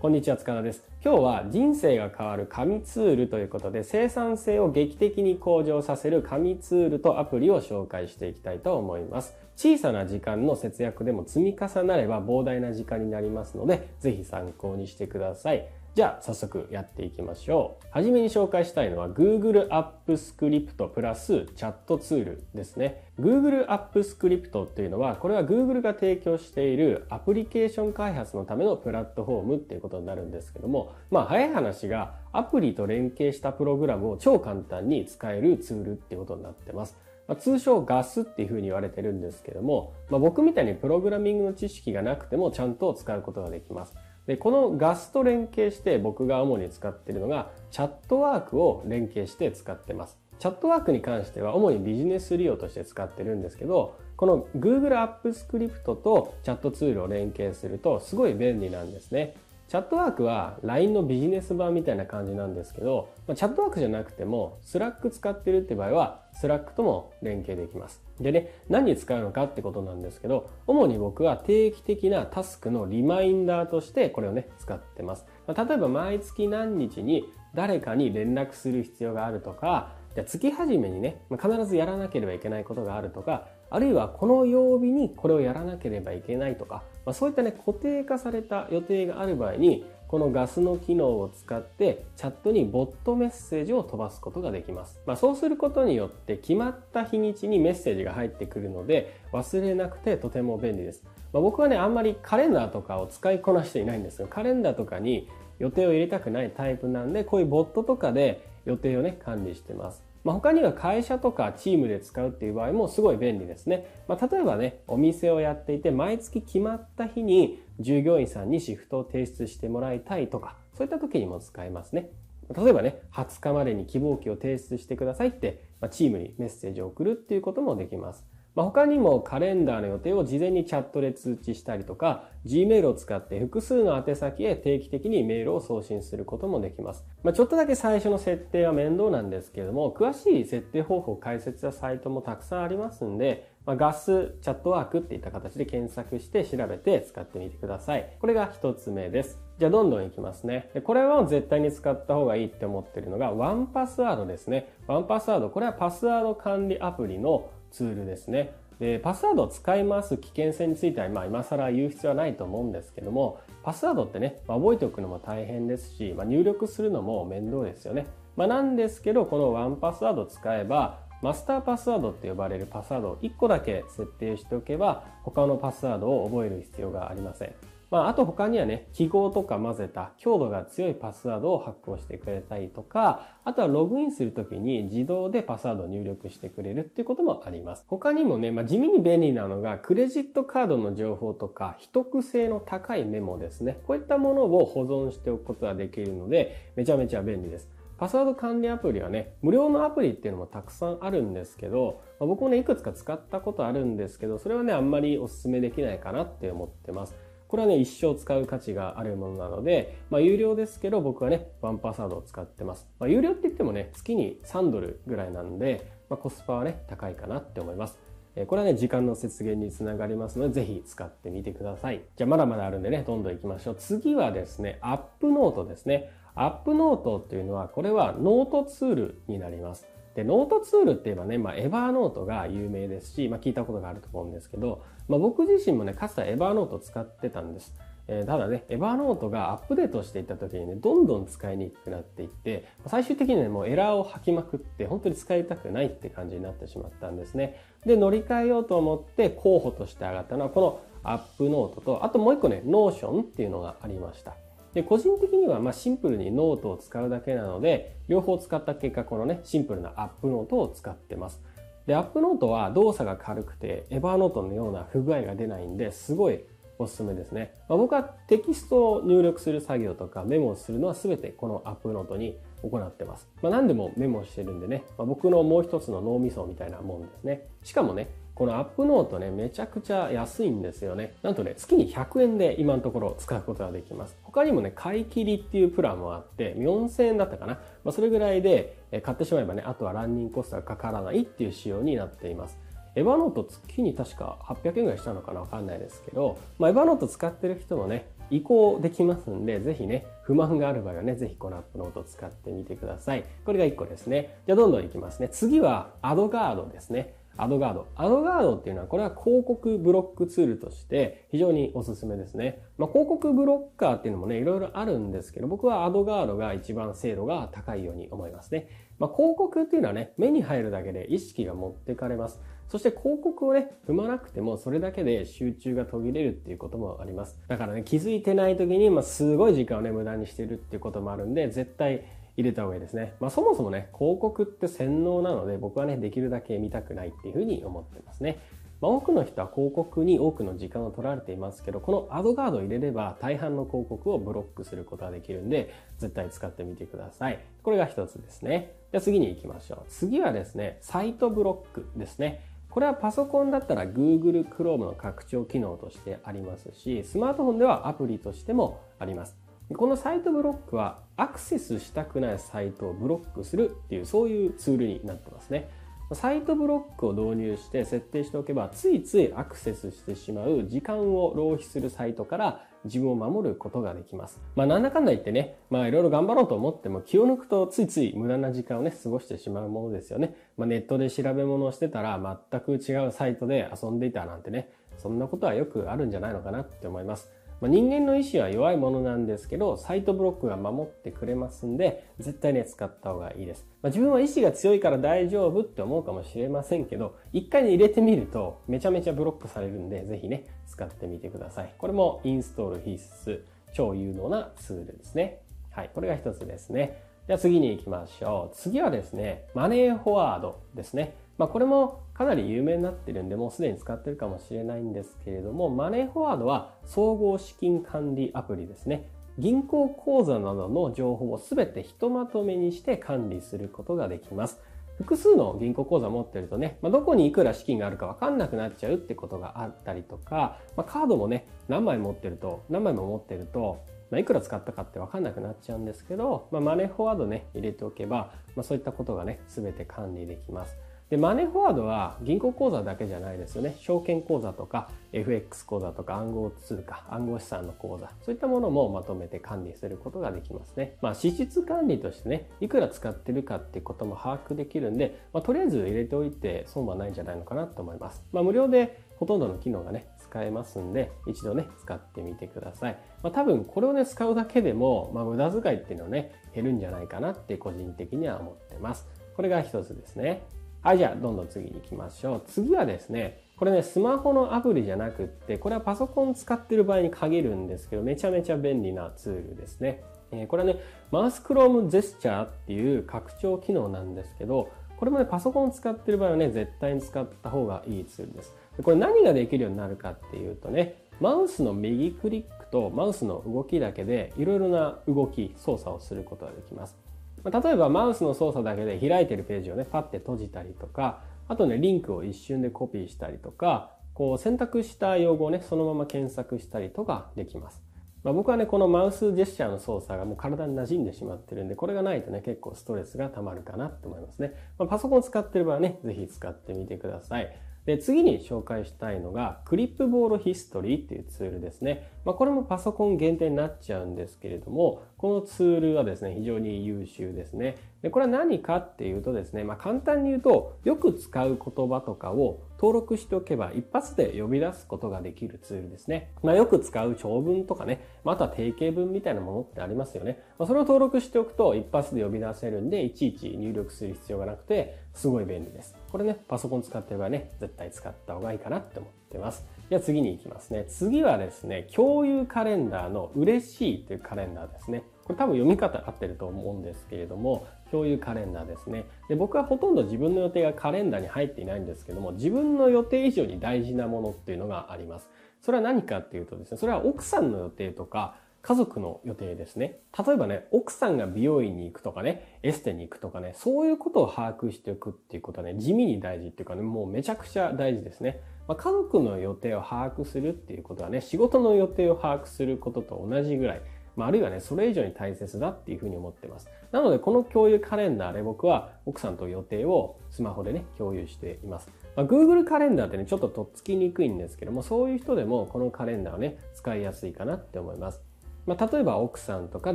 こんにちは、塚田です。今日は人生が変わる神ツールということで生産性を劇的に向上させる神ツールとアプリを紹介していきたいと思います。小さな時間の節約でも積み重なれば膨大な時間になりますので、ぜひ参考にしてください。じゃあ早速やっていきましょう。はじめに紹介したいのは Google アップスクリプトプラスチャットツールですね。Google アップスクリプトっていうのは、これは Google が提供しているアプリケーション開発のためのプラットフォームっていうことになるんですけども、まあ早い話がアプリと連携したプログラムを超簡単に使えるツールっていうことになってます。ま、通称ガスっていうふうに言われてるんですけども、まあ、僕みたいにプログラミングの知識がなくてもちゃんと使うことができます。で、このガスと連携して僕が主に使っているのがチャットワークを連携して使ってます。チャットワークに関しては主にビジネス利用として使ってるんですけど、この Google App Script とチャットツールを連携するとすごい便利なんですね。チャットワークは LINE のビジネス版みたいな感じなんですけど、ま、チャットワークじゃなくても Slack 使ってるって場合は Slack とも連携できます。でね、何に使うのかってことなんですけど、主に僕は定期的なタスクのリマインダーとしてこれをね、使ってます。ま、例えば毎月何日に誰かに連絡する必要があるとか、じゃ月始めにね、必ずやらなければいけないことがあるとか、あるいはこの曜日にこれをやらなければいけないとか、まあ、そういったね、固定化された予定がある場合に、このガスの機能を使ってチャットにボットメッセージを飛ばすことができます。まあ、そうすることによって決まった日にちにメッセージが入ってくるので忘れなくてとても便利です。まあ、僕はね、あんまりカレンダーとかを使いこなしていないんですよ。カレンダーとかに予定を入れたくないタイプなんで、こういうボットとかで予定をね、管理してます。まあ、他には会社とかチームで使うっていう場合もすごい便利ですね。まあ、例えばね、お店をやっていて毎月決まった日に従業員さんにシフトを提出してもらいたいとか、そういった時にも使えますね。例えばね、20日までに希望期を提出してくださいって、まあ、チームにメッセージを送るっていうこともできます。まあ、他にもカレンダーの予定を事前にチャットで通知したりとか、Gmail を使って複数の宛先へ定期的にメールを送信することもできます。まあ、ちょっとだけ最初の設定は面倒なんですけれども、詳しい設定方法解説やサイトもたくさんありますんで、まあ、ガスチャットワークっていった形で検索して調べて使ってみてください。これが一つ目です。じゃあどんどんいきますね。これは絶対に使った方がいいって思ってるのがワンパスワードですね。ワンパスワード、これはパスワード管理アプリのツールですね。で、パスワードを使い回す危険性については、まあ、今更言う必要はないと思うんですけども、パスワードってね、まあ、覚えておくのも大変ですし、まあ、入力するのも面倒ですよね。まあ、なんですけど、このワンパスワードを使えば、マスターパスワードって呼ばれるパスワードを1個だけ設定しておけば、他のパスワードを覚える必要がありません。まあ、あと他にはね、記号とか混ぜた強度が強いパスワードを発行してくれたりとか、あとはログインするときに自動でパスワードを入力してくれるっていうこともあります。他にもね、まあ、地味に便利なのが、クレジットカードの情報とか、秘匿性の高いメモですね。こういったものを保存しておくことができるので、めちゃめちゃ便利です。パスワード管理アプリはね、無料のアプリっていうのもたくさんあるんですけど、まあ、僕もね、いくつか使ったことあるんですけど、それはね、あんまりお勧めできないかなって思ってます。これはね、一生使う価値があるものなので、まあ、有料ですけど、僕はね、ワンパスワードを使ってます。まあ、有料って言ってもね、月に3ドルぐらいなんで、まあ、コスパはね、高いかなって思います。これはね、時間の節減につながりますので、ぜひ使ってみてください。じゃあ、まだまだあるんでね、どんどん行きましょう。次はですね、 UpNote ですね。 UpNote っていうのは、これはノートツールになります。で、ノートツールって言えばね、まあ、 Evernote が有名ですし、まあ、聞いたことがあると思うんですけど、まあ、僕自身もね、かつては Evernote 使ってたんです。えー、ただね、 Evernote がアップデートしていった時にね、どんどん使いにくくなっていって、最終的にね、もうエラーを吐きまくって、本当に使いたくないって感じになってしまったんですね。で、乗り換えようと思って候補として上がったのは、この UpNote と、あともう一個ね、 Notion っていうのがありました。で、個人的にはまシンプルにノートを使うだけなので、両方使った結果、このね、シンプルな UpNote を使ってます。で、 UpNote は動作が軽くて、 Evernote のような不具合が出ないんで、すごいおすすめですね。まあ、僕はテキストを入力する作業とかメモをするのは全てこの UpNote に行ってます。まあ、何でもメモしてるんでね、まあ、僕のもう一つの脳みそみたいなもんですね。しかもね、このアップノートね、めちゃくちゃ安いんですよね。なんとね、月に100円で今のところ使うことができます。他にもね、買い切りっていうプランもあって、4000円だったかな。まあ、それぐらいで買ってしまえばね、あとはランニングコストがかからないっていう仕様になっています。エヴァノート月に確か800円ぐらいしたのかなわかんないですけど、まあ、エヴァノート使ってる人もね、移行できますんで、ぜひね、不満がある場合はね、ぜひこのアップノート使ってみてください。これが1個ですね。じゃあどんどんいきますね。次はアドガードですね。アドガード。アドガードっていうのは、これは広告ブロックツールとして非常におすすめですね。まあ、広告ブロッカーっていうのもね、いろいろあるんですけど、僕はアドガードが一番精度が高いように思いますね。まあ、広告っていうのはね、目に入るだけで意識が持ってかれます。そして広告をね、踏まなくてもそれだけで集中が途切れるっていうこともあります。だからね、気づいてない時に、まあ、すごい時間をね、無駄にしてるっていうこともあるんで、絶対入れた方がいいですね。まあそもそもね、広告って洗脳なので僕はね、できるだけ見たくないっていうふうに思ってますね。まあ、多くの人は広告に多くの時間を取られていますけど、このアドガードを入れれば大半の広告をブロックすることができるんで、絶対使ってみてください。これが一つですね。じゃあ次に行きましょう。次はですね、サイトブロックですね。これはパソコンだったら Google Chrome の拡張機能としてありますし、スマートフォンではアプリとしてもあります。このサイトブロックはアクセスしたくないサイトをブロックするっていうそういうツールになってますね。サイトブロックを導入して設定しておけばついついアクセスしてしまう時間を浪費するサイトから自分を守ることができます。まあなんだかんだ言ってね、まあいろいろ頑張ろうと思っても気を抜くとついつい無駄な時間をね過ごしてしまうものですよね。まあネットで調べ物をしてたら全く違うサイトで遊んでいたなんてね、そんなことはよくあるんじゃないのかなって思います。まあ、人間の意志は弱いものなんですけど、サイトブロックが守ってくれますんで、絶対ね、使った方がいいです。まあ、自分は意志が強いから大丈夫って思うかもしれませんけど、一回ね、入れてみると、めちゃめちゃブロックされるんで、ぜひね、使ってみてください。これもインストール必須、超有能なツールですね。はい、これが一つですね。では次に行きましょう。次はですね、マネーフォワードですね。まあ、これもかなり有名になってるんで、もうすでに使ってるかもしれないんですけれども、マネーフォワードは総合資金管理アプリですね。銀行口座などの情報をすべてひとまとめにして管理することができます。複数の銀行口座持ってるとね、まあ、どこにいくら資金があるかわかんなくなっちゃうってことがあったりとか、まあ、カードもね、何枚持ってると、何枚も持ってると、まあ、いくら使ったかってわかんなくなっちゃうんですけど、まあ、マネーフォワードね、入れておけば、まあ、そういったことがね、すべて管理できます。で、マネーフォワードは銀行口座だけじゃないですよね。証券口座とか FX 口座とか暗号通貨、暗号資産の口座、そういったものもまとめて管理することができますね。まあ、支出管理としてね、いくら使ってるかってことも把握できるんで、まあ、とりあえず入れておいて損はないんじゃないのかなと思います。まあ、無料でほとんどの機能がね、使えますんで、一度ね、使ってみてください。まあ、多分これをね、使うだけでも、まあ、無駄遣いっていうのはね、減るんじゃないかなって個人的には思ってます。これが一つですね。はい、じゃあどんどん次に行きましょう。次はですね、これね、スマホのアプリじゃなくって、これはパソコン使ってる場合に限るんですけど、めちゃめちゃ便利なツールですね。えー、これはね、マウスクロームジェスチャーっていう拡張機能なんですけど、これもね、パソコン使ってる場合はね、絶対に使った方がいいツールです。これ何ができるようになるかっていうとね、マウスの右クリックとマウスの動きだけでいろいろな動き、操作をすることができます。例えばマウスの操作だけで開いてるページをね、パッて閉じたりとか、あとね、リンクを一瞬でコピーしたりとか、こう選択した用語をね、そのまま検索したりとかできます。まあ、僕はね、このマウスジェスチャーの操作がもう体に馴染んでしまってるんで、これがないとね、結構ストレスが溜まるかなと思いますね。まあ、パソコン使ってる場合はね、ぜひ使ってみてください。で、次に紹介したいのが、クリップボールヒストリーっていうツールですね。まあ、これもパソコン限定になっちゃうんですけれども、このツールはですね、非常に優秀ですね。で、これは何かっていうとですね、まあ、簡単に言うと、よく使う言葉とかを登録しておけば一発で呼び出すことができるツールですね。まあ、よく使う長文とかね、まあ、あとは定型文みたいなものってありますよね。まあ、それを登録しておくと一発で呼び出せるんで、いちいち入力する必要がなくて、すごい便利です。これね、パソコン使ってればね、絶対使った方がいいかなって思ってます。じゃあ次に行きますね。次はですね、共有カレンダーの嬉しいというカレンダーですね。これ多分読み方合ってると思うんですけれども、共有カレンダーですね。で、僕はほとんど自分の予定がカレンダーに入っていないんですけども、自分の予定以上に大事なものっていうのがあります。それは何かっていうとですね、それは奥さんの予定とか、家族の予定ですね。例えばね、奥さんが美容院に行くとかね、エステに行くとかね、そういうことを把握しておくっていうことはね、地味に大事っていうかね、もうめちゃくちゃ大事ですね。ま、家族の予定を把握するっていうことはね、仕事の予定を把握することと同じぐらい、まあ、あるいはね、それ以上に大切だっていうふうに思ってます。なので、この共有カレンダーで僕は奥さんと予定をスマホでね、共有しています。まあ、Google カレンダーってね、ちょっととっつきにくいんですけども、そういう人でもこのカレンダーはね、使いやすいかなって思います。まあ、例えば奥さんとか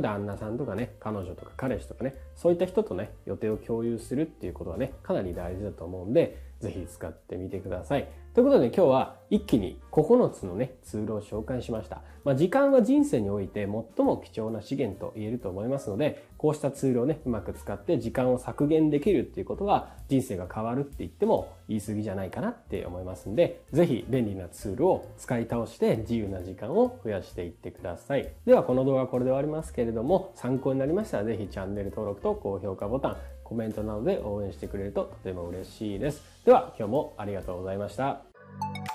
旦那さんとかね、彼女とか彼氏とかね、そういった人とね、予定を共有するっていうことはね、かなり大事だと思うんで、ぜひ使ってみてください。ということで今日は一気に9つのね、ツールを紹介しました。まあ、時間は人生において最も貴重な資源と言えると思いますので、こうしたツールをね、うまく使って時間を削減できるっていうことは人生が変わるって言っても言い過ぎじゃないかなって思いますんで、ぜひ便利なツールを使い倒して自由な時間を増やしていってください。ではこの動画はこれで終わりますけれども、参考になりましたらぜひチャンネル登録と高評価ボタン、コメントなどで応援してくれるととても嬉しいです。では今日もありがとうございました。